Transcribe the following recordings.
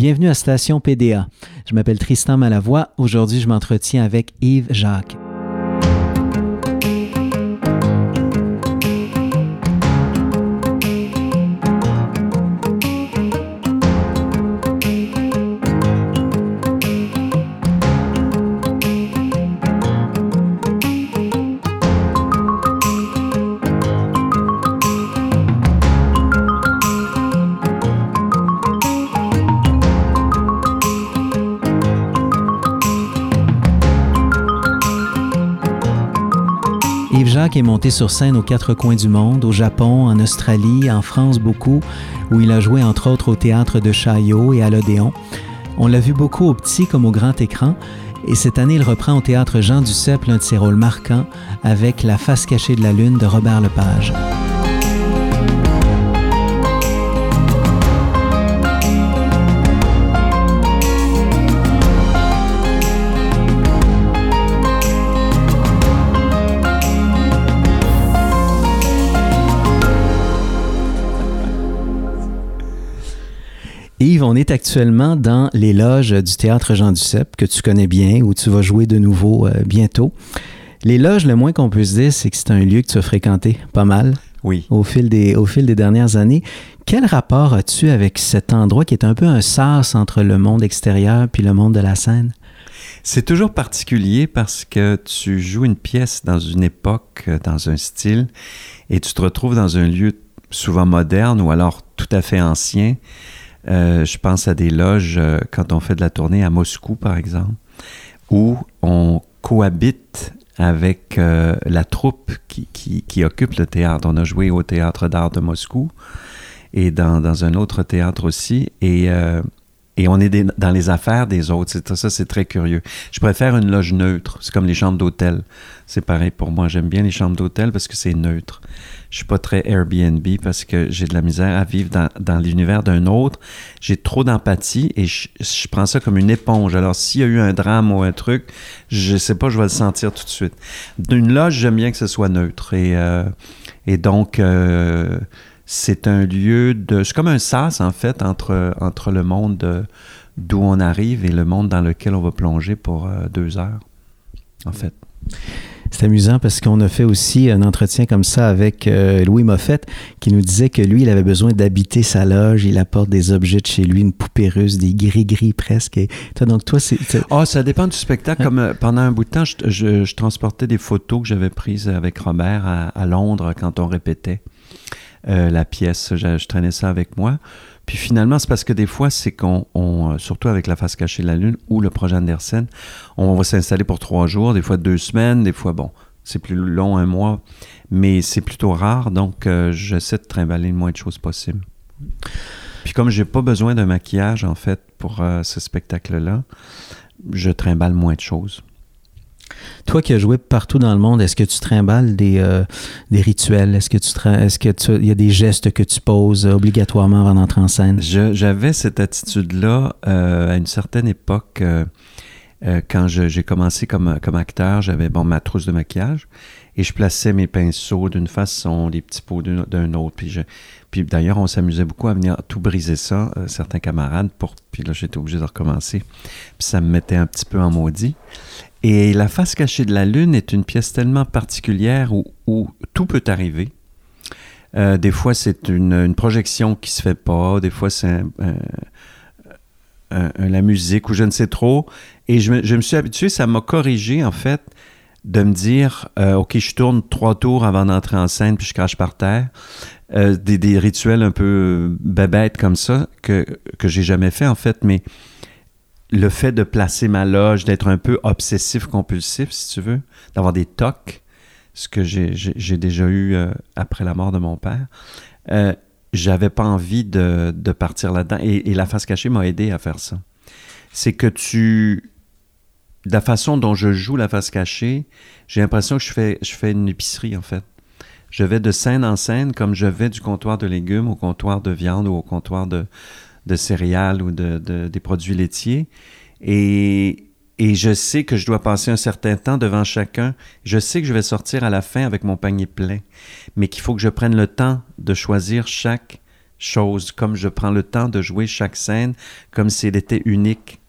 Bienvenue à Station PDA. Je m'appelle Tristan Malavoie. Aujourd'hui, je m'entretiens avec Yves Jacques. Monté sur scène aux quatre coins du monde, au Japon, en Australie, en France beaucoup, où il a joué entre autres au théâtre de Chaillot et à l'Odéon. On l'a vu beaucoup au petit comme au grand écran, et cette année il reprend au théâtre Jean Duceppe l'un de ses rôles marquants avec La face cachée de la lune de Robert Lepage. Yves, on est actuellement dans les loges du théâtre Jean Duceppe, que tu connais bien, où tu vas jouer de nouveau euh, bientôt. Les loges, le moins qu'on peut se dire, c'est que c'est un lieu que tu as fréquenté pas mal. Oui. Au fil des, au fil des dernières années. Quel rapport as-tu avec cet endroit qui est un peu un sas entre le monde extérieur puis le monde de la scène? C'est toujours particulier parce que tu joues une pièce dans une époque, euh, dans un style, et tu te retrouves dans un lieu souvent moderne ou alors tout à fait ancien. Euh, je pense à des loges euh, quand on fait de la tournée à Moscou, par exemple, où on cohabite avec euh, la troupe qui, qui, occupe le théâtre. On a joué au théâtre d'art de Moscou et dans, dans, un autre théâtre aussi. Et, et on est dans les affaires des autres. Ça, c'est très curieux. Je préfère une loge neutre. C'est comme les chambres d'hôtel. C'est pareil pour moi. J'aime bien les chambres d'hôtel parce que c'est neutre. Je suis pas très Airbnb parce que j'ai de la misère à vivre dans, l'univers d'un autre. J'ai trop d'empathie et je, prends ça comme une éponge. Alors, s'il y a eu un drame ou un truc, je sais pas, je vais le sentir tout de suite. D'une loge, j'aime bien que ce soit neutre. Et, euh, donc, euh, c'est un lieu de... C'est comme un sas, en fait, entre, entre le monde d'où on arrive et le monde dans lequel on va plonger pour euh, deux heures, en fait. C'est amusant parce qu'on a fait aussi un entretien comme ça avec euh, Louis Moffett qui nous disait que lui, il avait besoin d'habiter sa loge. Il apporte des objets de chez lui, une poupée russe, des gris-gris presque. Et toi, donc toi, c'est... Oh, ça dépend du spectacle. Comme euh, pendant un bout de temps, je, transportais des photos que j'avais prises avec Robert à, Londres quand on répétait euh, la pièce. je, traînais ça avec moi. Puis finalement, c'est parce que des fois, c'est qu'on, euh, surtout avec la face cachée de la Lune ou le projet Andersen, on va s'installer pour trois jours, des fois deux semaines, des fois, bon, c'est plus long, un mois, mais c'est plutôt rare, donc euh, j'essaie de trimballer le moins de choses possible. Puis comme j'ai pas besoin d'un maquillage, en fait, pour ce spectacle-là, je trimballe moins de choses. Toi qui as joué partout dans le monde, est-ce que tu trimbales des, euh, des rituels? Est-ce que tu est-ce que il y a des gestes que tu poses obligatoirement avant d'entrer en scène? j'avais cette attitude-là euh, à une certaine époque. Euh, quand j'ai commencé comme, comme acteur, j'avais bon, ma trousse de maquillage et je plaçais mes pinceaux d'une façon, les petits pots d'un autre. Puis, puis d'ailleurs, on s'amusait beaucoup à venir tout briser ça, certains camarades, pour, puis là, j'étais obligé de recommencer. Puis ça me mettait un petit peu en maudit. Et La face cachée de la Lune est une pièce tellement particulière où, tout peut arriver. Euh, des fois, c'est une, projection qui se fait pas. Des fois, c'est la musique ou je ne sais trop. Et je me, suis habitué, ça m'a corrigé, en fait, de me dire euh, OK, je tourne trois tours avant d'entrer en scène, puis je crache par terre. Euh, des, rituels un peu bébêtes comme ça que, que j'ai jamais fait, en fait. Mais le fait de placer ma loge, d'être un peu obsessif-compulsif, si tu veux, d'avoir des tocs, ce que j'ai déjà eu euh, après la mort de mon père, euh, j'avais pas envie de, partir là-dedans. Et, la face cachée m'a aidé à faire ça. C'est que tu. La façon dont je joue la face cachée, j'ai l'impression que je fais, je fais une épicerie, en fait. Je vais de scène en scène comme je vais du comptoir de légumes au comptoir de viande ou au comptoir de, de céréales ou de, des produits laitiers. Et, et je sais que je dois passer un certain temps devant chacun. Je sais que je vais sortir à la fin avec mon panier plein, mais qu'il faut que je prenne le temps de choisir chaque, chose, comme je prends le temps de jouer chaque scène comme si elle était unique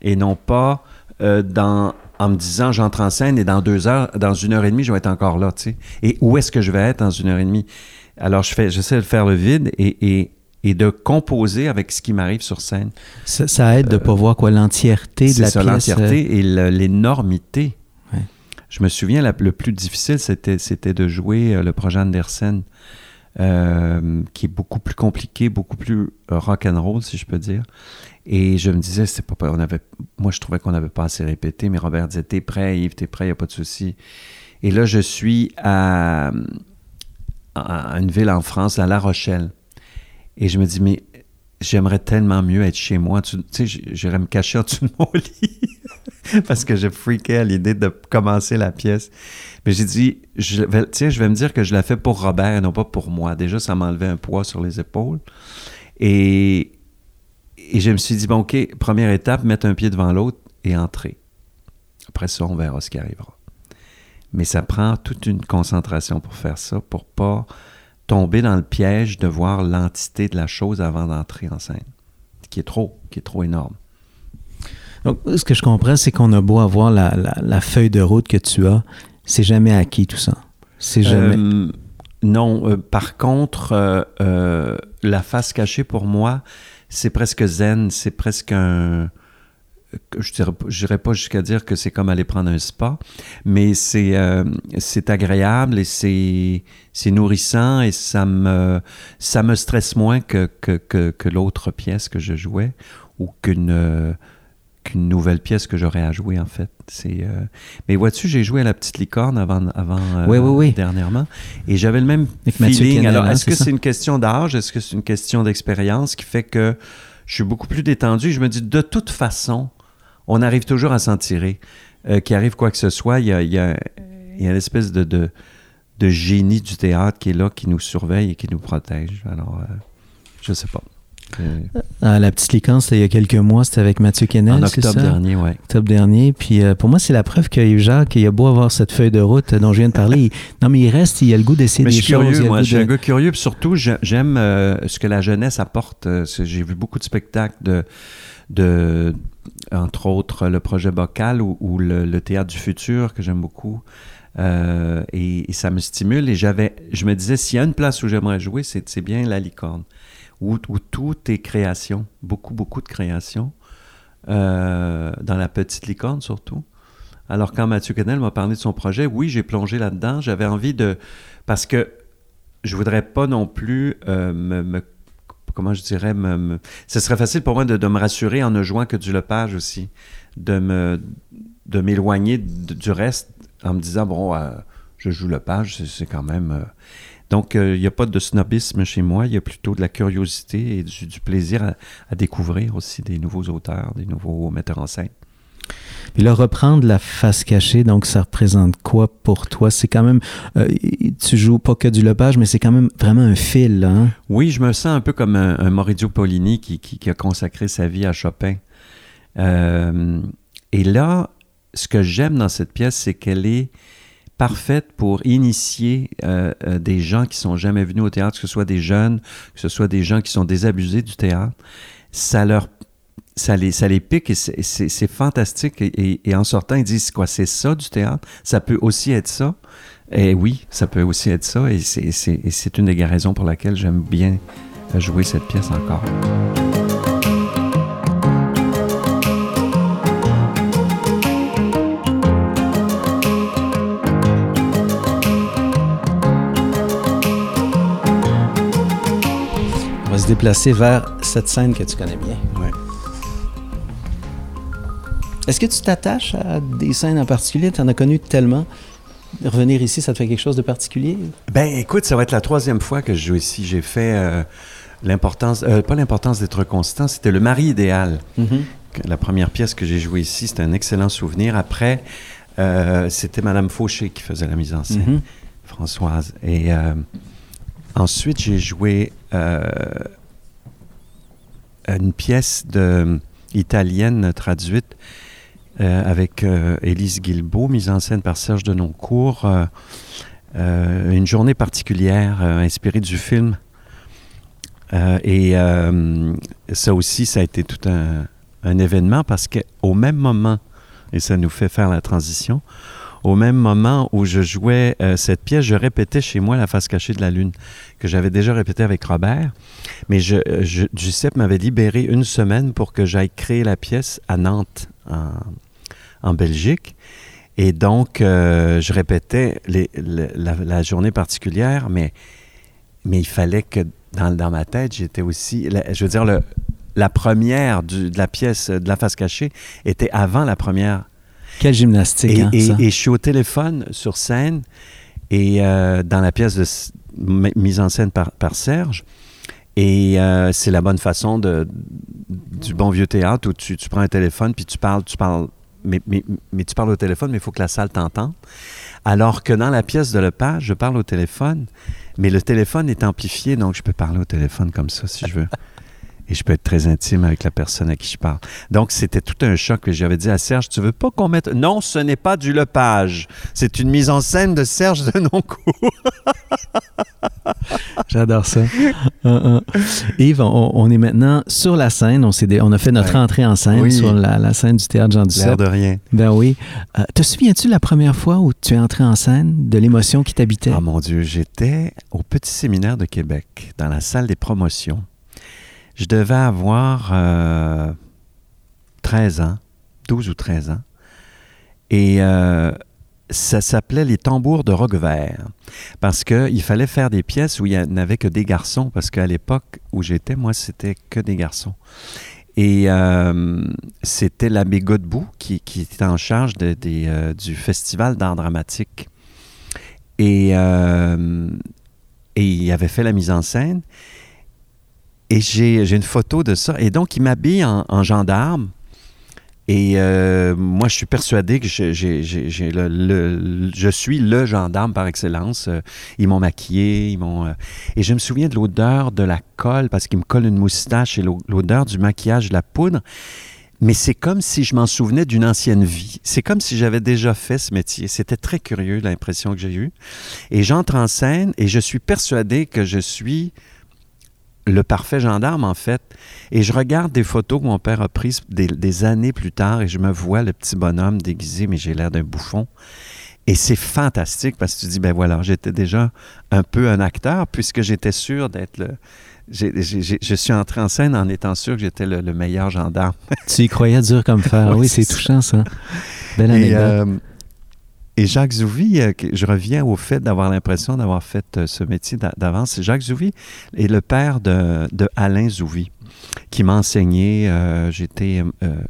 et non pas euh, dans, en me disant j'entre en scène et dans deux heures, dans une heure et demie, je vais être encore là, tu sais. Et où est-ce que je vais être dans une heure et demie? Alors, je fais, j'essaie de faire le vide et, et, et de composer avec ce qui m'arrive sur scène. Ça, ça aide de pas voir quoi l'entièreté de la ça, pièce. euh, l'entièreté et le- l'énormité. Ouais. Je me souviens, la- le plus difficile, c'était, de jouer euh, le projet Andersen, euh, qui est beaucoup plus compliqué, beaucoup plus euh, rock'n'roll, si je peux dire. Et je me disais, c'est pas, on avait, moi, je trouvais qu'on n'avait pas assez répété, mais Robert disait, t'es prêt, Yves, t'es prêt, il n'y a pas de souci. Et là, je suis à, à une ville en France, à La Rochelle. Et je me dis, mais j'aimerais tellement mieux être chez moi. Tu sais, j'irais me cacher en dessous de mon lit parce que je freakais à l'idée de commencer la pièce. Mais j'ai dit, je vais, je vais me dire que je la fais pour Robert et non pas pour moi. Déjà, ça m'enlevait un poids sur les épaules. Et, et je me suis dit, bon, OK, première étape, mettre un pied devant l'autre et entrer. Après ça, on verra ce qui arrivera. Mais ça prend toute une concentration pour faire ça, pour pas tomber dans le piège de voir l'entité de la chose avant d'entrer en scène, qui est trop, qui est trop énorme. Donc, ce que je comprends, c'est qu'on a beau avoir la, la- la feuille de route que tu as, c'est jamais acquis tout ça. C'est jamais. Euh, non, euh, par contre, euh, euh, la face cachée pour moi, c'est presque zen, c'est presque un. Je dirais, pas- je dirais pas jusqu'à dire que c'est comme aller prendre un spa, mais c'est euh, c'est agréable et c'est c'est nourrissant et ça me ça me stresse moins que que, que, que l'autre pièce que je jouais ou qu'une euh, qu'une nouvelle pièce que j'aurais à jouer en fait. C'est euh, mais vois-tu, j'ai joué à la petite licorne avant avant euh, Oui, oui, oui. dernièrement et j'avais le même Avec feeling. Alors hein, est-ce que c'est une question d'âge, est-ce que c'est une question d'expérience qui fait que je suis beaucoup plus détendu? Je me dis, de toute façon, on arrive toujours à s'en tirer. Euh, qu'il arrive quoi que ce soit, il y a, il y a- il y a une espèce de, de, de génie du théâtre qui est là, qui nous surveille et qui nous protège. Alors, euh, je sais pas. Euh, Ah, la petite licorne, c'était il y a quelques mois, c'était avec Mathieu Kennel, en octobre ça? dernier, ouais. octobre dernier. Puis euh, pour moi, c'est la preuve que Yves Jacques, il a beau avoir cette feuille de route dont je viens de parler. il- non, mais il reste, il a le goût d'essayer des je suis choses. curieux, moi. Je suis de- un gars curieux. Puis surtout, j'ai- j'aime euh, ce que la jeunesse apporte. J'ai vu beaucoup de spectacles de, de entre autres, le projet Bocal ou, le, théâtre du futur que j'aime beaucoup. Euh, et, ça me stimule. Et j'avais, je me disais, s'il y a une place où j'aimerais jouer, c'est bien la licorne, où, où tout est création, beaucoup, beaucoup de création, euh, dans la petite licorne surtout. Alors quand Mathieu Canel m'a parlé de son projet, oui, j'ai plongé là-dedans. J'avais envie de... Parce que je voudrais pas non plus euh, me- Comment je dirais me, Ce serait facile pour moi de, me rassurer en ne jouant que du Lepage aussi. De m'éloigner du reste en me disant, bon, euh, je joue Lepage, c'est- quand même... euh, donc, euh, il n'y a pas de snobisme chez moi, il y a plutôt de la curiosité et du, plaisir à découvrir aussi des nouveaux auteurs, des nouveaux metteurs en scène. Puis là, reprendre la face cachée, donc ça représente quoi pour toi? C'est quand même, euh, tu joues pas que du lepage, mais c'est quand même vraiment un fil, hein? Oui, je me sens un peu comme un, Maurizio Pollini qui, qui- a consacré sa vie à Chopin. Euh, et là, ce que j'aime dans cette pièce, c'est qu'elle est parfaite pour initier euh, des gens qui sont jamais venus au théâtre, que ce soit des jeunes, que ce soit des gens qui sont désabusés du théâtre. Ça leur ça les, ça les pique et c'est- fantastique. Et, et- en sortant, ils disent quoi, c'est ça du théâtre? Ça peut aussi être ça? Et oui, ça peut aussi être ça. Et c'est- une des raisons pour laquelle j'aime bien jouer cette pièce encore. On va se déplacer vers cette scène que tu connais bien. Est-ce que tu t'attaches à des scènes en particulier? Tu en as connu tellement. Revenir ici, ça te fait quelque chose de particulier? Ben, écoute, ça va être la troisième fois que je joue ici. J'ai fait euh, l'importance, euh, pas l'importance d'être constant, c'était le mari idéal. Que- La première pièce que j'ai jouée ici, c'était un excellent souvenir. Après, euh, c'était Madame Fauché qui faisait la mise en scène, Mhm. Françoise. Et ensuite, j'ai joué une pièce de, italienne traduite avec euh, Élise Guilbeault, mise en scène par Serge Denoncourt. euh, euh, une journée particulière euh, inspirée du film Euh, et euh, ça aussi, ça a été tout un, événement parce qu'au même moment, et ça nous fait faire la transition, au même moment où je jouais euh, cette pièce, je répétais chez moi La face cachée de la Lune, que j'avais déjà répété avec Robert. Mais je, m'avait libéré une semaine pour que j'aille créer la pièce à Nantes, en, en Belgique. Et donc, euh, je répétais les, la, la, journée particulière, mais, mais il fallait que dans, dans ma tête, j'étais aussi, la, je veux dire, le, la première du, de la pièce de la face cachée était avant la première. Quelle gymnastique, et, hein, et, ça? et, je suis au téléphone sur scène et euh, dans la pièce de, mise en scène par, par Serge. Et euh, c'est la bonne façon de, du bon vieux théâtre où tu, tu prends un téléphone puis tu parles, tu parles mais, tu parles au téléphone, mais il faut que la salle t'entende. Alors que dans la pièce de Lepage, je parle au téléphone, mais le téléphone est amplifié, donc je peux parler au téléphone comme ça si je veux. Et je peux être très intime avec la personne à qui je parle. Donc, c'était tout un choc que j'avais dit à Serge, tu veux pas qu'on mette... Non, ce n'est pas du Lepage. C'est une mise en scène de Serge de Noncourt. J'adore ça. Uh, uh. Yves, on, on, est maintenant sur la scène. On, dé... on a fait notre ouais. entrée en scène oui. sur la, la, scène du théâtre Jean Duceppe. L'air de rien. Ben oui. Euh, te souviens-tu la première fois où tu es entré en scène, de l'émotion qui t'habitait? Ah mon Dieu, j'étais au Petit Séminaire de Québec, dans la salle des promotions. Je devais avoir euh, 13 ans, 12 ou 13 ans. Et euh, ça s'appelait Les tambours de Roquevert. Parce qu'il fallait faire des pièces où il n'y avait que des garçons. Parce qu'à l'époque où j'étais, moi, c'était que des garçons. Et euh, c'était l'abbé Godbout qui, était en charge euh, du Festival d'art dramatique. Et, euh, et il avait fait la mise en scène. Et j'ai une photo de ça. Et donc, il m'habille en, en, gendarme. Et euh, moi, je suis persuadé que je, le, je suis le gendarme par excellence. Euh, ils m'ont maquillé, ils m'ont. Euh, et je me souviens de l'odeur de la colle, parce qu'ils me collent une moustache et l'odeur du maquillage, de la poudre. Mais c'est comme si je m'en souvenais d'une ancienne vie. C'est comme si j'avais déjà fait ce métier. C'était très curieux, l'impression que j'ai eue. Et j'entre en scène et je suis persuadé que je suis le parfait gendarme, en fait. Et je regarde des photos que mon père a prises des, des, années plus tard et je me vois le petit bonhomme déguisé, mais j'ai l'air d'un bouffon. Et c'est fantastique parce que tu dis, ben voilà, j'étais déjà un peu un acteur puisque j'étais sûr d'être le... J ai, j ai, je suis entré en scène en étant sûr que j'étais le, le, meilleur gendarme. tu y croyais dur comme fer. oui, oui c'est touchant, ça. Belle anecdote. Et, Jacques Zouvi, euh, je reviens au fait d'avoir l'impression d'avoir fait euh, ce métier d'avance. Jacques Zouvi est le père de, de Alain Zouvi, qui m'a enseigné. Euh, J'étais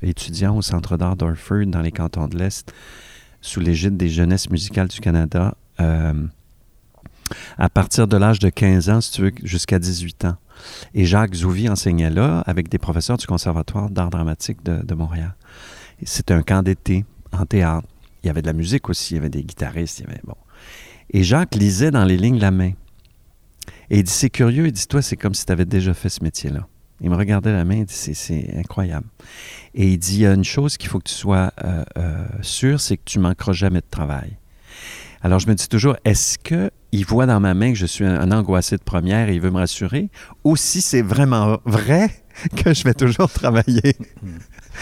étudiant au Centre d'art d'Orford dans les cantons de l'Est, sous l'égide des Jeunesses musicales du Canada, à partir de l'âge de 15 ans, si tu veux, jusqu'à 18 ans. Et Jacques Zouvi enseignait là avec des professeurs du Conservatoire d'art dramatique de, de Montréal. C'était un camp d'été en théâtre il y avait de la musique aussi, il y avait des guitaristes, il y avait bon. Et Jacques lisait dans les lignes la main. Et il dit c'est curieux, il dit toi c'est comme si tu avais déjà fait ce métier-là. Il me regardait la main, il dit c'est incroyable. Et il dit il y a une chose qu'il faut que tu sois euh, euh, sûr, c'est que tu manqueras jamais de travail. Alors je me dis toujours est-ce que il voit dans ma main que je suis un, un angoissé de première et il veut me rassurer, ou si c'est vraiment vrai que je vais toujours travailler?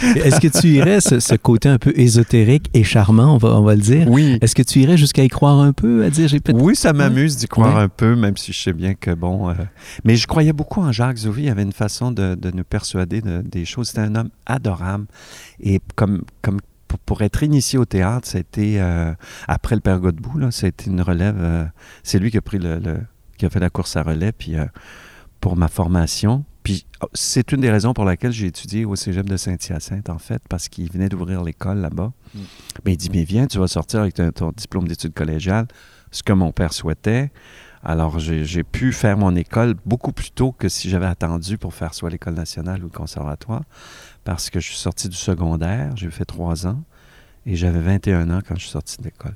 Est-ce que tu irais ce, ce, côté un peu ésotérique et charmant, on va, on va le dire? Oui. Est-ce que tu irais jusqu'à y croire un peu, à dire j'ai peut-être. Oui, ça m'amuse d'y croire ouais. un peu, même si je sais bien que bon. Euh... Mais je croyais beaucoup en Jacques Zouvi. Il avait une façon de, de nous persuader de, des choses. C'était un homme adorable. Et comme, comme pour, être initié au théâtre, ça a été euh, après le Père Godbout, là, ça a été une relève. Euh, c'est lui qui a pris le, le, qui a fait la course à relais. Puis euh, pour ma formation, puis c'est une des raisons pour laquelle j'ai étudié au cégep de Saint-Hyacinthe, en fait, parce qu'il venait d'ouvrir l'école là-bas. Mm. Mais il dit Mais viens, tu vas sortir avec ton, ton diplôme d'études collégiales, ce que mon père souhaitait. Alors, j'ai pu faire mon école beaucoup plus tôt que si j'avais attendu pour faire soit l'école nationale ou le conservatoire, parce que je suis sorti du secondaire, j'ai fait trois ans, et j'avais 21 ans quand je suis sorti de l'école.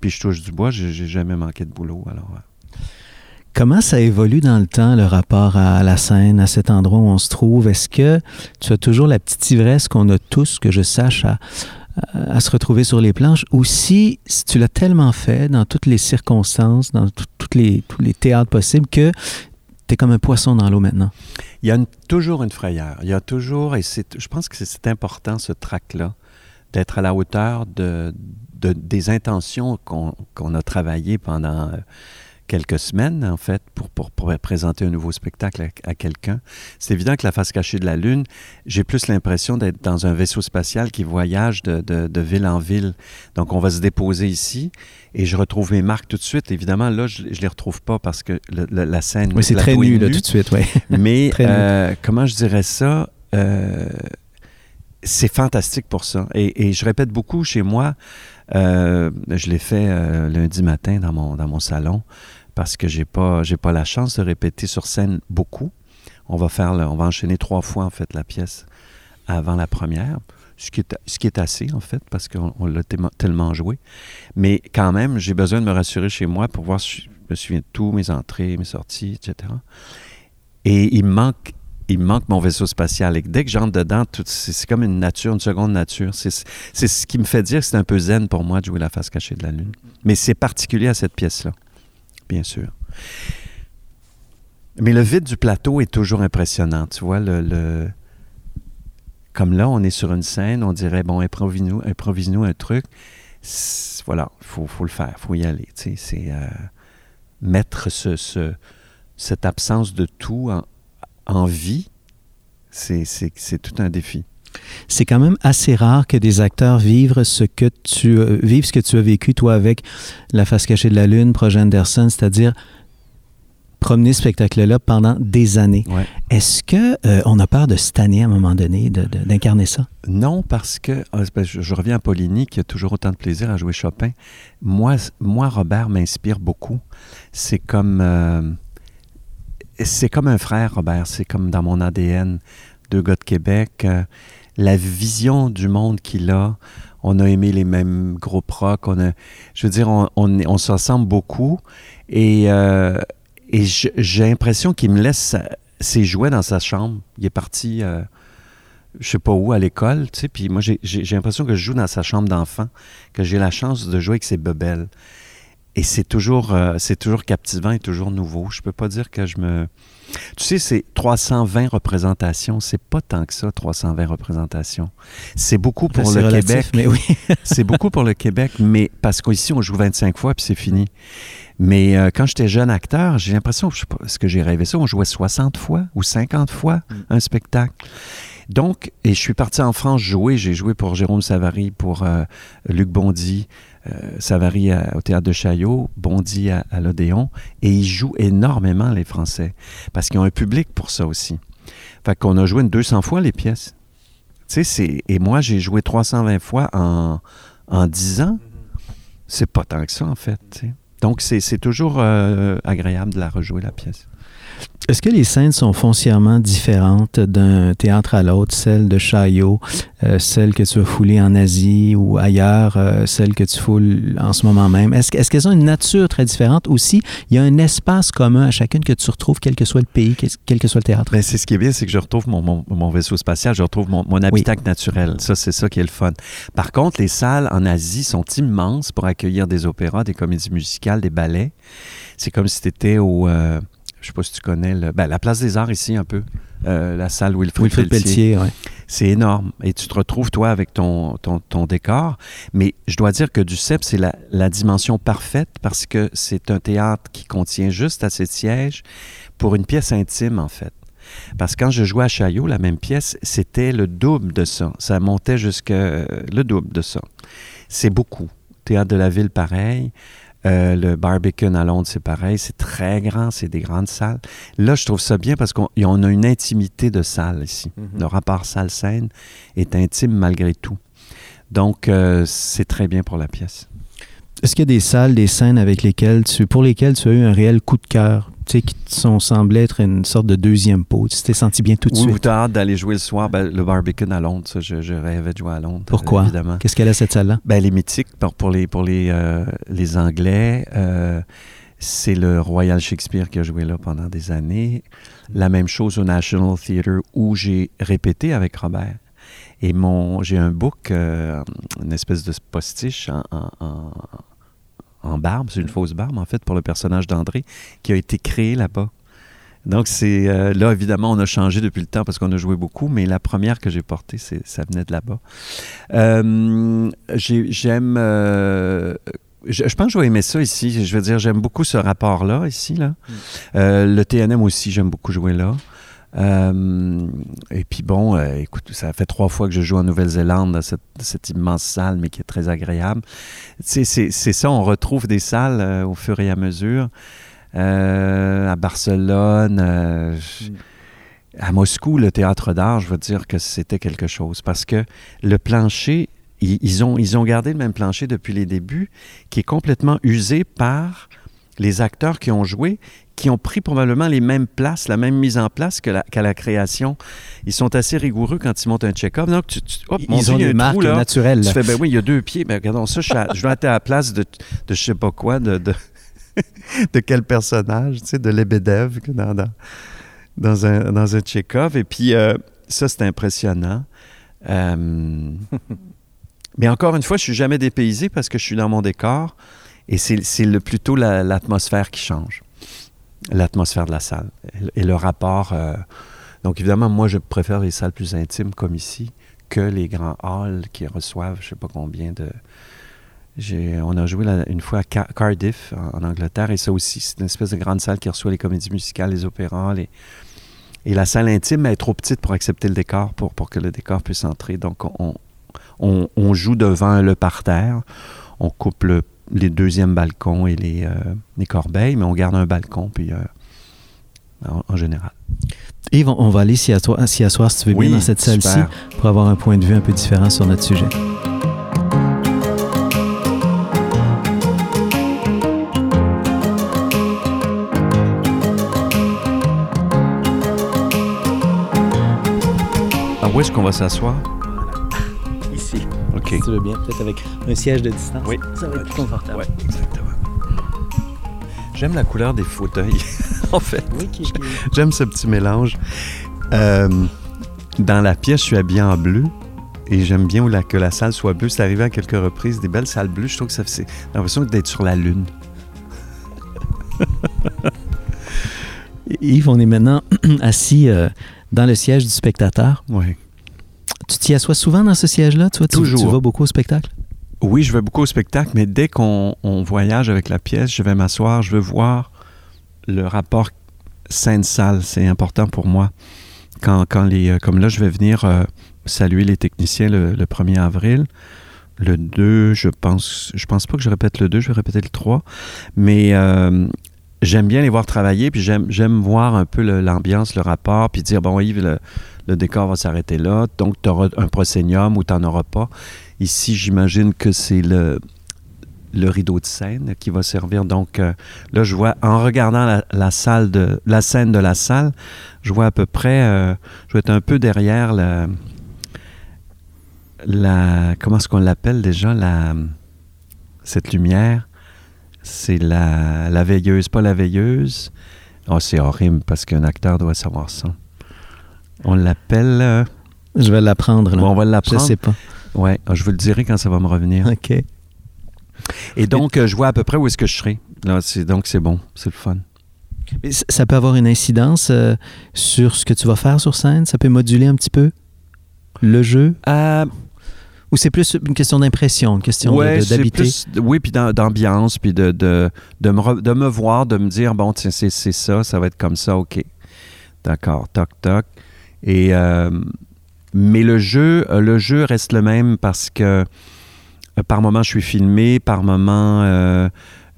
Puis je touche du bois, j'ai jamais manqué de boulot, alors. Comment ça évolue dans le temps, le rapport à la scène, à cet endroit où on se trouve? Est-ce que tu as toujours la petite ivresse qu'on a tous, que je sache, à, se retrouver sur les planches? Ou si, tu l'as tellement fait dans toutes les circonstances, dans tous les théâtres possibles, que es comme un poisson dans l'eau maintenant? Il y a toujours une frayeur. Il y a toujours, et je pense que c'est important, ce trac-là, d'être à la hauteur de, des intentions qu'on a travaillées pendant euh, quelques semaines, en fait, pour, pour, présenter un nouveau spectacle à, quelqu'un. C'est évident que La face cachée de la Lune, j'ai plus l'impression d'être dans un vaisseau spatial qui voyage de, de, ville en ville. Donc, on va se déposer ici et je retrouve mes marques tout de suite. Évidemment, là, je ne les retrouve pas parce que la scène... Oui, c'est très nu, là, tout de suite, oui. Mais euh, comment je dirais ça? Euh, c'est fantastique pour ça. Et, et, je répète beaucoup chez moi, euh, je l'ai fait lundi matin dans mon, dans mon salon parce que j'ai pas j'ai pas la chance de répéter sur scène beaucoup. On va faire on va enchaîner trois fois en fait la pièce avant la première, ce qui est, assez en fait parce qu'on l'a tellement joué. Mais quand même, j'ai besoin de me rassurer chez moi pour voir si je me souviens de tout, mes entrées, mes sorties, etc. Et il me manque il manque mon vaisseau spatial. Et dès que j'entre dedans, c'est comme une nature, une seconde nature. C'est ce qui me fait dire que c'est un peu zen pour moi de jouer la face cachée de la Lune. Mais c'est particulier à cette pièce-là bien sûr. Mais le vide du plateau est toujours impressionnant. Tu vois, le, comme là, on est sur une scène, on dirait, bon, improvise-nous improvise un truc. Voilà, il faut, le faire, il faut y aller. C'est euh, mettre ce, cette absence de tout en vie, c'est tout un défi. C'est quand même assez rare que des acteurs vivent ce que tu euh, vivent ce que tu as vécu toi avec La face cachée de la lune, Projet Anderson, c'est-à-dire promener ce spectacle-là pendant des années. Est-ce que euh, on a peur de cette année à un moment donné, d'incarner ça? Non, parce que ah, je, reviens à Poligny qui a toujours autant de plaisir à jouer Chopin. Moi, moi Robert m'inspire beaucoup. C'est comme euh, c'est comme un frère, Robert. C'est comme dans mon ADN. Deux gars de Québec la vision du monde qu'il a. On a aimé les mêmes groupes rock. On je veux dire, on, on, se ressemble beaucoup. Et, euh, j'ai l'impression qu'il me laisse ses jouets dans sa chambre. Il est parti, euh, je sais pas où, à l'école, tu sais. Puis moi, j'ai l'impression que je joue dans sa chambre d'enfant, que j'ai la chance de jouer avec ses bebelles. Et c'est toujours, euh, c'est toujours captivant et toujours nouveau. Je peux pas dire que je me tu sais, c'est 320 représentations. C'est pas tant que ça, 320 représentations. C'est beaucoup pour le Québec. Mais oui. c'est beaucoup pour le Québec, mais parce qu'ici, on joue 25 fois puis c'est fini. Mais euh, quand j'étais jeune acteur, j'ai l'impression, je sais pas, est-ce que j'ai rêvé ça, on jouait 60 fois ou 50 fois mm. un spectacle? Donc, et je suis parti en France jouer. J'ai joué pour Jérôme Savary, pour euh, Luc Bondy, euh, Savary au théâtre de Chaillot, Bondy à, l'Odéon, et ils jouent énormément les Français parce qu'ils ont un public pour ça aussi. Fait qu'on a joué une 200 fois les pièces. Tu sais, et moi j'ai joué 320 fois en, en 10 ans. C'est pas tant que ça en fait. Donc c'est toujours euh, agréable de la rejouer la pièce. Est-ce que les scènes sont foncièrement différentes d'un théâtre à l'autre, celle de Chaillot, euh, celle que tu as foulée en Asie ou ailleurs, euh, celle que tu foules en ce moment même? Est-ce, est qu'elles ont une nature très différente? Aussi? Il y a un espace commun à chacune que tu retrouves, quel que soit le pays, quel que soit le théâtre? Bien, c'est ce qui est bien, c'est que je retrouve mon, mon, vaisseau spatial, je retrouve mon, mon habitat naturel. Ça, c'est ça qui est le fun. Par contre, les salles en Asie sont immenses pour accueillir des opéras, des comédies musicales, des ballets. C'est comme si tu étais au... Euh, je sais pas si tu connais ben, la place des arts ici un peu, euh, la salle Wilfrid, Wilfrid Pelletier. C'est énorme. Et tu te retrouves, toi, avec ton, ton, décor. Mais je dois dire que du CEP, c'est la, la, dimension parfaite parce que c'est un théâtre qui contient juste assez de sièges pour une pièce intime, en fait. Parce que quand je jouais à Chaillot, la même pièce, c'était le double de ça. Ça montait jusque le double de ça. C'est beaucoup. Théâtre de la ville, pareil. Euh, le Barbican à Londres, c'est pareil. C'est très grand, c'est des grandes salles. Là, je trouve ça bien parce qu'on a une intimité de salle ici. Mhm. Le rapport salle-scène est intime malgré tout. Donc, euh, c'est très bien pour la pièce. Est-ce qu'il y a des salles, des scènes avec lesquelles tu, pour lesquelles tu as eu un réel coup de cœur? Qui sont, semblait être une sorte de deuxième peau. Tu t'es senti bien tout de suite. Ou t'as hâte d'aller jouer le soir, ben, le Barbican à Londres. Ça, je, rêvais de jouer à Londres. Pourquoi? évidemment. Qu'est-ce qu'elle a cette salle-là? Ben, elle est mythique pour, les, pour les, euh, les Anglais. Euh, c'est le Royal Shakespeare qui a joué là pendant des années. La même chose au National Theatre où j'ai répété avec Robert. Et mon, j'ai un book, euh, une espèce de postiche en en barbe, c'est une fausse barbe en fait pour le personnage d'André, qui a été créé là-bas. Donc, c'est euh, là, évidemment, on a changé depuis le temps parce qu'on a joué beaucoup, mais la première que j'ai portée, c'est, ça venait de là-bas. Euh, j'ai- j'aime. euh, je, je pense que je vais aimer ça ici. Je veux dire, j'aime beaucoup ce rapport-là, ici. Là. Euh, le TNM aussi, j'aime beaucoup jouer là. Euh, et puis bon, euh, écoute, ça fait trois fois que je joue en Nouvelle-Zélande cette, cette immense salle, mais qui est très agréable. C'est ça, on retrouve des salles euh, au fur et à mesure. À Barcelone, à Moscou, le théâtre d'art, je veux dire que c'était quelque chose. Parce que le plancher, ils ont, ils ont gardé le même plancher depuis les débuts, qui est complètement usé par les acteurs qui ont joué, qui ont pris probablement les mêmes places, la même mise en place la- qu'à la création. Ils sont assez rigoureux quand ils montent un check-up. Donc, tu, tu- hop, mon Ils ont des marques trou, là. naturelles. Tu fais, ben oui, il y a deux pieds. Ben regardons ça, je, je dois être à la place de, de je sais pas quoi, de, de, de quel personnage, tu sais, de Lebedev dans, dans, dans un, dans un Tchekhov. Et puis, euh, ça, c'est impressionnant. Euh, mais encore une fois, je suis jamais dépaysé parce que je suis dans mon décor et c'est plutôt la- l'atmosphère qui change. L'atmosphère de la salle et, le rapport. euh, donc, évidemment, moi, je préfère les salles plus intimes comme ici que les grands halls qui reçoivent je sais pas combien de. On a joué une fois à Ca- Cardiff, en, Angleterre, et ça aussi, c'est une espèce de grande salle qui reçoit les comédies musicales, les opéras, les... et la salle intime est trop petite pour accepter le décor, pour, pour que le décor puisse entrer. Donc, on, on, on joue devant le parterre, on coupe le- les deuxièmes balcons et les, euh, les corbeilles, mais on garde un balcon, puis euh, en, en général. Yves, on- va aller s'y asseoir, si tu veux bien, dans cette salle-ci, pour avoir un point de vue un peu différent sur notre sujet. Ah, où est-ce qu'on va s'asseoir? Ici, OK. si tu veux bien, peut-être avec un siège de distance. Oui. Ça va être plus confortable. Ouais, exactement. J'aime la couleur des fauteuils, en fait. Oui, qui, qui- J'aime ce petit mélange. Euh, dans la pièce, je suis habillé en bleu et j'aime bien où la- que la salle soit bleue. C'est arrivé à quelques reprises, des belles salles bleues. Je trouve que ça fait j'ai l'impression d'être sur la lune. Yves, on est maintenant assis euh, dans le siège du spectateur. Oui. Tu t'y assois souvent dans ce siège-là? Toi, tu, Toujours. tu vas beaucoup au spectacle? Oui, je vais beaucoup au spectacle, mais dès qu'on on voyage avec la pièce, je vais m'asseoir, je veux voir le rapport scène-salle. C'est important pour moi. Quand, quand les, euh, comme là, je vais venir euh, saluer les techniciens le, le 1er avril. Le 2, je pense, je pense pas que je répète le 2, je vais répéter le 3. Mais euh, j'aime bien les voir travailler, puis j'aime, voir un peu l'ambiance, le rapport, puis dire, bon, Yves, le, le décor va s'arrêter là, donc tu auras un proscénium ou tu n'en auras pas. Ici, j'imagine que c'est le, le rideau de scène qui va servir. Donc euh, là, je vois, en regardant la, la salle de la scène de la salle, je vois à peu près, euh, je vais être un peu derrière la, la comment est-ce qu'on l'appelle déjà, la, cette lumière? C'est la, la veilleuse, pas la veilleuse. Oh, c'est horrible parce qu'un acteur doit savoir ça. On l'appelle. euh, Je vais l'apprendre. bon, on va Je l'apprendre. sais pas. Ouais, ah, je vous le dirai quand ça va me revenir. OK. Et donc, euh, je vois à peu près où est-ce que je serai. Là, c'est, donc, c'est bon, c'est le fun. Mais ça peut avoir une incidence euh, sur ce que tu vas faire sur scène? Ça peut moduler un petit peu le jeu? Euh, Ou c'est plus une question d'impression, une question ouais, d'habiter? oui, puis d'am- d'ambiance, puis de, de, de, me re- de me voir, de me dire, bon, tiens, c'est, ça, ça va être comme ça, OK. D'accord, toc, toc. Et, euh, mais le jeu, euh, le jeu reste le même parce que euh, par moment, je suis filmé, par moment, euh,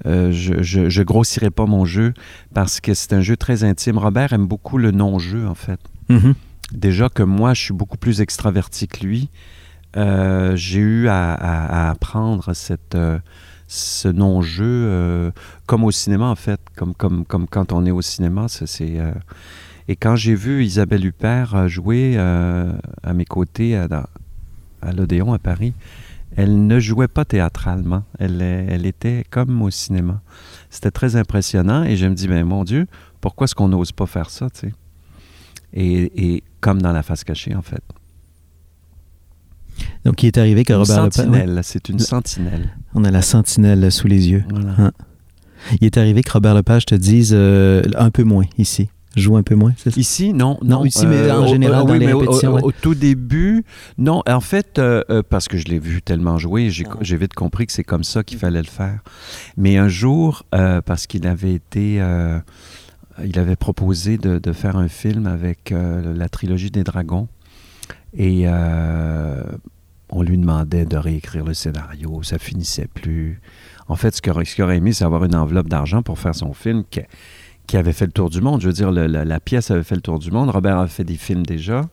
euh, je, je, je grossirai pas mon jeu parce que c'est un jeu très intime. Robert aime beaucoup le non-jeu, en fait. Mhm. déjà que moi, je suis beaucoup plus extraverti que lui. Euh, j'ai eu à, apprendre cette, euh, ce non-jeu, euh, comme au cinéma, en fait, comme, comme, comme quand on est au cinéma. c'est, Et quand j'ai vu Isabelle Huppert jouer à mes côtés à, à l'Odéon à Paris, elle ne jouait pas théâtralement. Elle, elle était comme au cinéma. C'était très impressionnant et je me dis, ben mon Dieu, pourquoi est-ce qu'on n'ose pas faire ça, tu sais? Et, et comme dans la face cachée, en fait. Donc, il est arrivé que Une Robert Lepage... sentinelle, c'est une Le- sentinelle. On a la sentinelle sous les yeux. Voilà. Ah. Il est arrivé que Robert Lepage te dise euh, un peu moins ici. joue un peu moins. c'est ça? Ici, non. Non, ici, mais en au- général, euh, dans oui, les au- répétitions, Au, ouais. au tout début, non. En fait, euh, euh, parce que je l'ai vu tellement jouer, j'ai Ah. vite compris que c'est comme ça qu'il fallait le faire. Mais un jour, euh, parce qu'il avait été... euh, il avait proposé de, de faire un film avec euh, la trilogie des dragons. Et euh, on lui demandait de réécrire le scénario. Ça finissait plus. En fait, ce qu'il aurait, aimé, c'est avoir une enveloppe d'argent pour faire son film qui, avait fait le tour du monde. Je veux dire, la, pièce avait fait le tour du monde. Robert a fait des films déjà.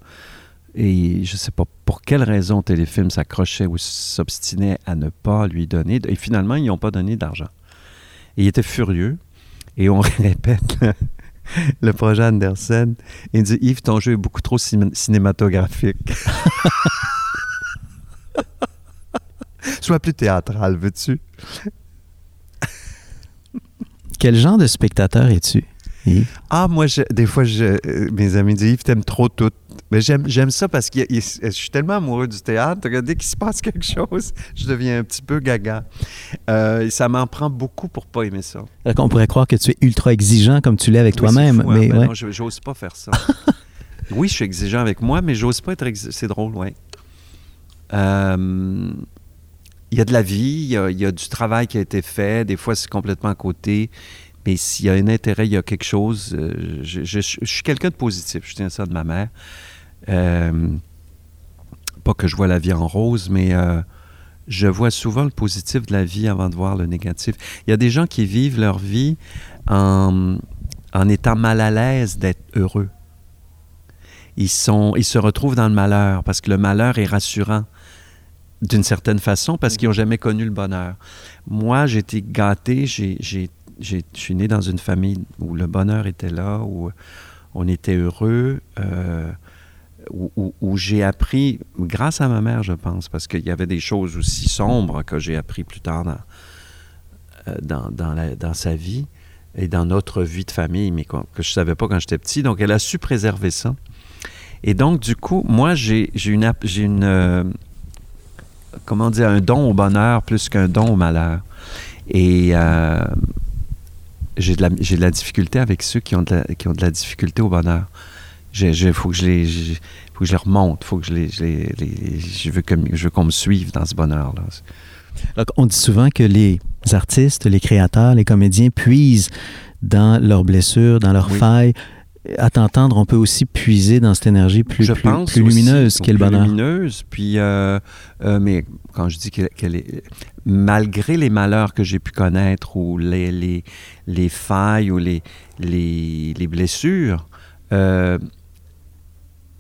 Et je ne sais pas pour quelle raison Téléfilm s'accrochait ou s'obstinait à ne pas lui donner. Et finalement, ils n'ont pas donné d'argent. Et il était furieux. Et on répète le, projet Anderson. Il dit Yves, ton jeu est beaucoup trop cin- cinématographique. Sois plus théâtral, veux-tu? Quel genre de spectateur es-tu? Yves? Ah, moi, je- des fois, je- euh, mes amis disent Yves, t'aimes trop tout. Mais j'aime, j'aime ça parce que je suis tellement amoureux du théâtre que dès qu'il se passe quelque chose, je deviens un petit peu gaga. Euh, et ça m'en prend beaucoup pour pas aimer ça. Alors qu'on pourrait croire que tu es ultra exigeant comme tu l'es avec Oui, toi-même. fou, hein. mais Ben ouais. non, j'ose pas faire ça. oui, je suis exigeant avec moi, mais j'ose pas être exigeant. C'est drôle, oui. Euh, Il y a de la vie, il y a, il y a du travail qui a été fait. Des fois, c'est complètement à côté. Mais s'il y a un intérêt, il y a quelque chose. euh, je, je- je suis quelqu'un de positif. Je tiens ça de ma mère. Euh, pas que je vois la vie en rose, mais euh, je vois souvent le positif de la vie avant de voir le négatif. Il y a des gens qui vivent leur vie en, en étant mal à l'aise d'être heureux. Ils, sont, ils se retrouvent dans le malheur parce que le malheur est rassurant d'une certaine façon parce qu'ils n'ont jamais connu le bonheur. Moi, j'ai été gâté, j'ai- je suis né dans une famille où le bonheur était là, où on était heureux, euh, où, j'ai appris, grâce à ma mère, je pense, parce qu'il y avait des choses aussi sombres que j'ai appris plus tard dans, euh, dans, dans sa vie et dans notre vie de famille, mais que je ne savais pas quand j'étais petit. Donc, elle a su préserver ça. Et donc, du coup, moi, j'ai une, une euh, comment dire, un don au bonheur plus qu'un don au malheur. Et j'ai de, la- j'ai de la difficulté avec ceux qui ont de la, qui ont de la difficulté au bonheur. Il faut que je les, faut que je les remonte, faut que je les, je les- les- je veux que- je veux qu'on me suive dans ce bonheur-là. Alors, on dit souvent que les artistes, les créateurs, les comédiens puisent dans leurs blessures, dans leurs Oui. failles. À t'entendre, on peut aussi puiser dans cette énergie plus, je plus, pense plus aussi, lumineuse qu'est le bonheur. lumineuse. Puis, euh, euh, mais quand je dis qu'elle est, malgré les malheurs que j'ai pu connaître ou les, les, les failles ou les, les, les blessures, euh,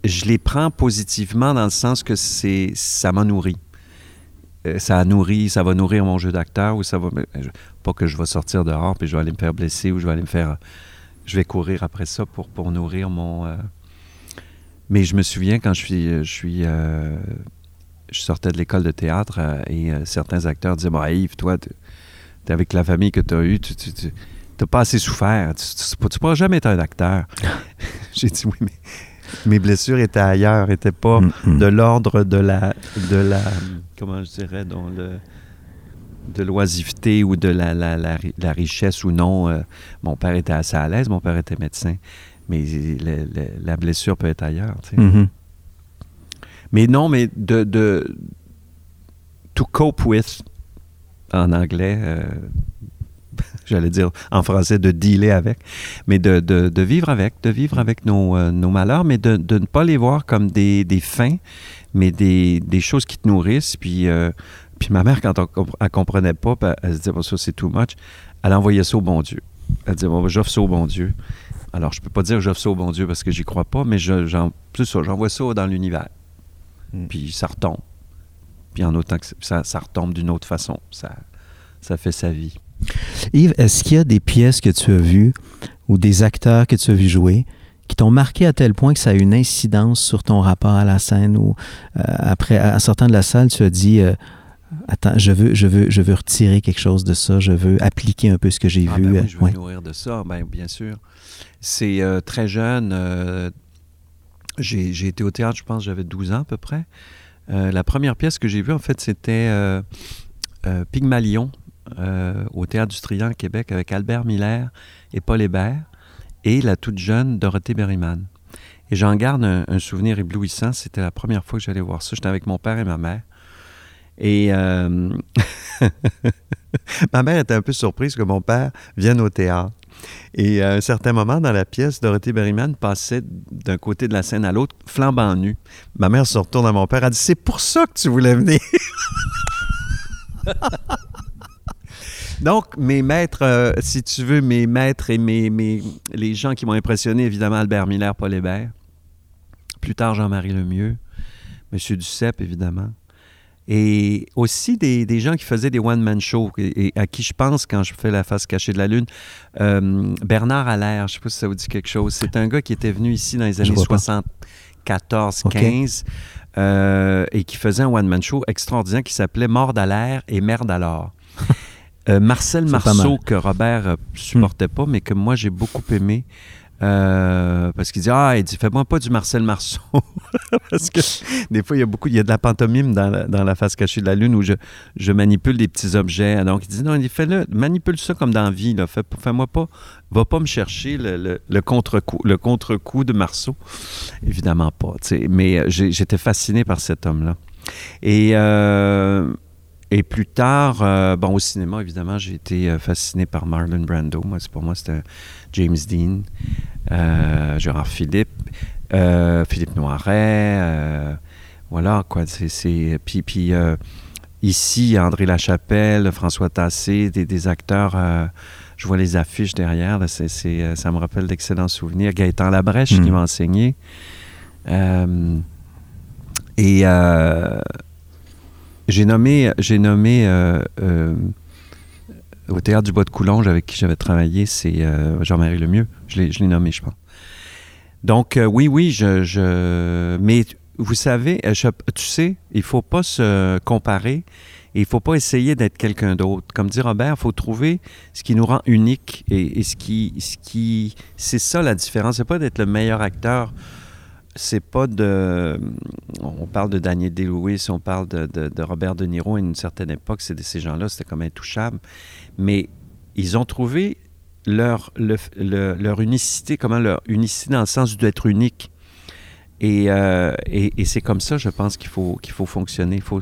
je les prends positivement dans le sens que c'est ça m'a nourri. Ça a nourri, ça va nourrir mon jeu d'acteur ou ça va pas que je vais sortir dehors puis je vais aller me faire blesser ou je vais aller me faire je vais courir après ça pour, pour nourrir mon euh, mais je me souviens quand je suis je suis euh, je sortais de l'école de théâtre euh, et certains acteurs disaient bon Yves toi tu es avec la famille que tu as eue tu, tu, tu- t'as pas assez souffert tu, tu, tu pourras jamais être un acteur j'ai dit oui mais mes blessures étaient ailleurs étaient pas Mm, mm. de l'ordre de la de la comment je dirais dans le de l'oisiveté ou de la, la, la, ri- la richesse ou non. euh, mon père était assez à l'aise, mon père était médecin, mais le- le- la blessure peut être ailleurs. tu sais. Mhm. Mais non, mais de, de to cope with en anglais, euh, j'allais dire en français de dealer avec, mais de, de- de vivre avec, de vivre avec nos, euh, nos malheurs, mais de, de ne pas les voir comme des, des fins, mais des, des choses qui te nourrissent. Puis, euh, puis ma mère, quand on elle comprenait pas, puis elle, se disait, Bon, ça c'est too much, elle envoyait ça au bon Dieu. Elle disait, bon, j'offre ça au bon Dieu. Alors, je peux pas dire j'offre ça au bon Dieu parce que j'y crois pas, mais je, j'en, ça, j'envoie ça dans l'univers. Mm. Puis ça retombe. Puis en autant que ça, ça retombe d'une autre façon. Ça, ça fait sa vie. Yves, est-ce qu'il y a des pièces que tu as vues ou des acteurs que tu as vus jouer qui t'ont marqué à tel point que ça a eu une incidence sur ton rapport à la scène ou euh, après, en sortant de la salle, tu as dit euh, Attends, je veux, je, veux, je veux retirer quelque chose de ça, je veux appliquer un peu ce que j'ai Ah, vu. ben oui, je veux ouais. nourrir de ça, ben, bien sûr. C'est euh, très jeune. euh, j'ai, été au théâtre, je pense, j'avais 12 ans à peu près. Euh, la première pièce que j'ai vue, en fait, c'était Pygmalion au Théâtre du Triangle à Québec avec Albert Miller et Paul Hébert. et la toute jeune Dorothée Berryman. Et j'en garde un, souvenir éblouissant. C'était la première fois que j'allais voir ça. J'étais avec mon père et ma mère. Et euh, ma mère était un peu surprise que mon père vienne au théâtre. Et à un certain moment dans la pièce, Dorothée Berryman passait d'un côté de la scène à l'autre, flambant nu. Ma mère se retourne à mon père, elle dit C'est pour ça que tu voulais venir. Donc, mes maîtres, euh, si tu veux, mes maîtres et mes, mes les gens qui m'ont impressionné, évidemment, Albert Miller, Paul Hébert. Plus tard, Jean-Marie Lemieux. Monsieur Duceppe, évidemment. Et aussi des, gens qui faisaient des one-man shows, et, à qui je pense quand je fais la face cachée de la Lune. Euh, Bernard Allaire, je ne sais pas si ça vous dit quelque chose. C'est un gars qui était venu ici dans les années 74, 15, euh, et qui faisait un one-man show extraordinaire qui s'appelait Mort d'Alaire et Merde alors. Euh, Marcel Marceau, que Robert supportait pas, mais que moi j'ai beaucoup aimé. Euh, parce qu'il dit Ah, il dit Fais-moi pas du Marcel Marceau. parce que des fois, il y a beaucoup, il y a de la pantomime dans la, dans la face cachée de la Lune où je, je manipule des petits objets. Donc, il dit Non, il fais-le, manipule ça comme dans la vie. Là. Fais, moi pas, va pas me chercher le, le, contre-coup contre de Marceau. Évidemment pas. Mais euh, j'étais fasciné par cet homme-là. Et. Euh, et plus tard, bon, au cinéma, évidemment, j'ai été fasciné par Marlon Brando. Moi, pour moi, c'était James Dean, euh, Gérard Philippe, euh, Philippe Noiret, euh, voilà quoi. C'est, puis, puis ici, André Lachapelle, François Tassé, des, acteurs. je vois les affiches derrière. ça me rappelle d'excellents souvenirs. Gaëtan Labrèche qui hmm. m'a enseigné. et j'ai nommé, nommé au Théâtre du Bois de Coulonge, avec qui j'avais travaillé, c'est euh, Jean-Marie Lemieux. Je l'ai nommé, je pense. Donc, euh, oui, oui, je, Mais vous savez, euh, tu sais, il faut pas se comparer et il ne faut pas essayer d'être quelqu'un d'autre. Comme dit Robert, il faut trouver ce qui nous rend unique et, ce qui. Ce qui c'est ça la différence. C'est pas d'être le meilleur acteur c'est pas de. On parle de Daniel Day-Lewis, on parle de, Robert De Niro à une certaine époque. C'est de ces gens-là, c'était comme intouchable. Mais ils ont trouvé leur, leur unicité, comment leur unicité dans le sens d'être unique. Euh, et, et, c'est comme ça, je pense, qu'il faut, qu'il faut fonctionner. Il faut,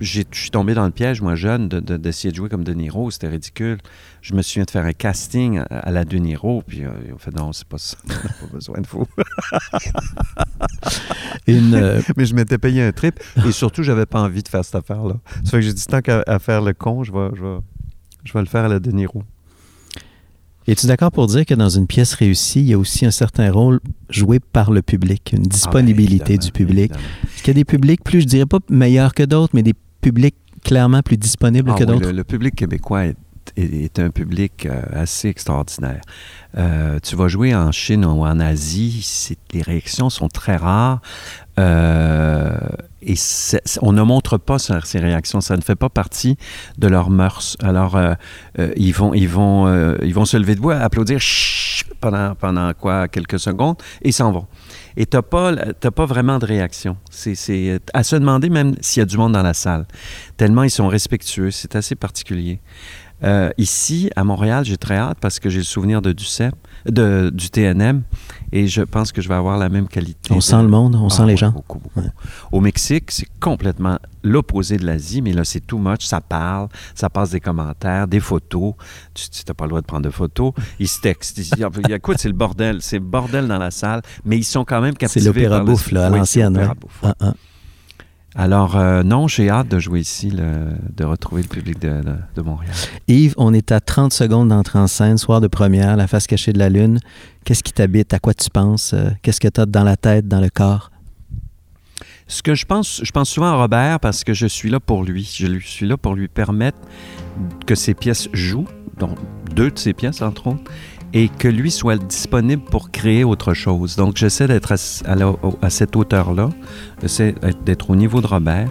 je suis tombé dans le piège, moi, jeune, d'essayer de, jouer comme De Niro. C'était ridicule. Je me souviens de faire un casting à, la De Niro, puis on euh, fait non, c'est pas ça. On n'a pas besoin de vous. Euh, Mais je m'étais payé un trip et surtout, j'avais pas envie de faire cette affaire-là. Ça fait que j'ai dit tant qu'à faire le con, je vais, je, vais, je vais le faire à la De Niro. Es-tu d'accord pour dire que dans une pièce réussie, il y a aussi un certain rôle joué par le public, une ah, ben, disponibilité du public? Est-ce qu'il y a des publics plus, je dirais pas meilleurs que d'autres, mais des publics clairement plus disponibles ah que d'autres? le, public québécois est, un public euh, assez extraordinaire. Euh, tu vas jouer en Chine ou en Asie, les réactions sont très rares. Euh, et on ne montre pas ces réactions, ça ne fait pas partie de leurs mœurs. Alors, euh, euh, ils, vont, ils, vont, euh, ils vont se lever debout, applaudir pendant, pendant quoi, quelques secondes, et s'en vont. Et tu n'as pas, pas vraiment de réaction. C'est à se demander même s'il y a du monde dans la salle. Tellement ils sont respectueux, c'est assez particulier. Ici, à Montréal, j'ai très hâte parce que j'ai le souvenir de Duceppe, de, du TNM et je pense que je vais avoir la même qualité. On sent le monde, on sent ah les gens. Beaucoup, beaucoup. Au Mexique, c'est complètement l'opposé de l'Asie, mais là, c'est too much. Ça parle, ça passe des commentaires, des photos. Tu n'as pas le droit de prendre de photos. Ils se textent. Ils, écoute, c'est le bordel. C'est le bordel dans la salle, mais ils sont quand même captivés. C'est l'opéra bouffe, là, à l'ancienne. Ah, ah. Alors, euh, non, j'ai hâte de jouer ici, de retrouver le public de, Montréal. Yves, on est à 30 secondes d'entrée en scène, soir de première, la face cachée de la Lune. Qu'est-ce qui t'habite? À quoi tu penses? Euh, qu'est-ce que tu as dans la tête, dans le corps? Ce que je pense, je pense souvent à Robert parce que je suis là pour lui. Je suis là pour lui permettre que ses pièces jouent, donc deux de ses pièces, entre autres, et que lui soit disponible pour créer autre chose. Donc, j'essaie d'être à, cette hauteur-là, j'essaie d'être au niveau de Robert.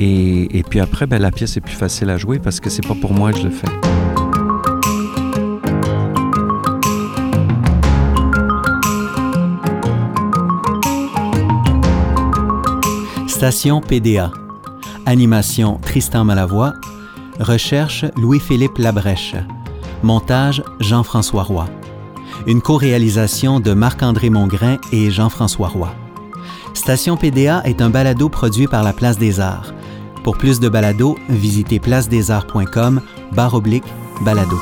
Et, puis après, ben, la pièce est plus facile à jouer parce que c'est pas pour moi que je le fais. Station PDA. Animation Tristan Malavoie. Recherche Louis-Philippe Labrèche. Montage Jean-François Roy. une co-réalisation de Marc-André Mongrain et Jean-François Roy. Station PDA est un balado produit par la Place des Arts. Pour plus de balados, visitez placedesarts.com barre oblique balado.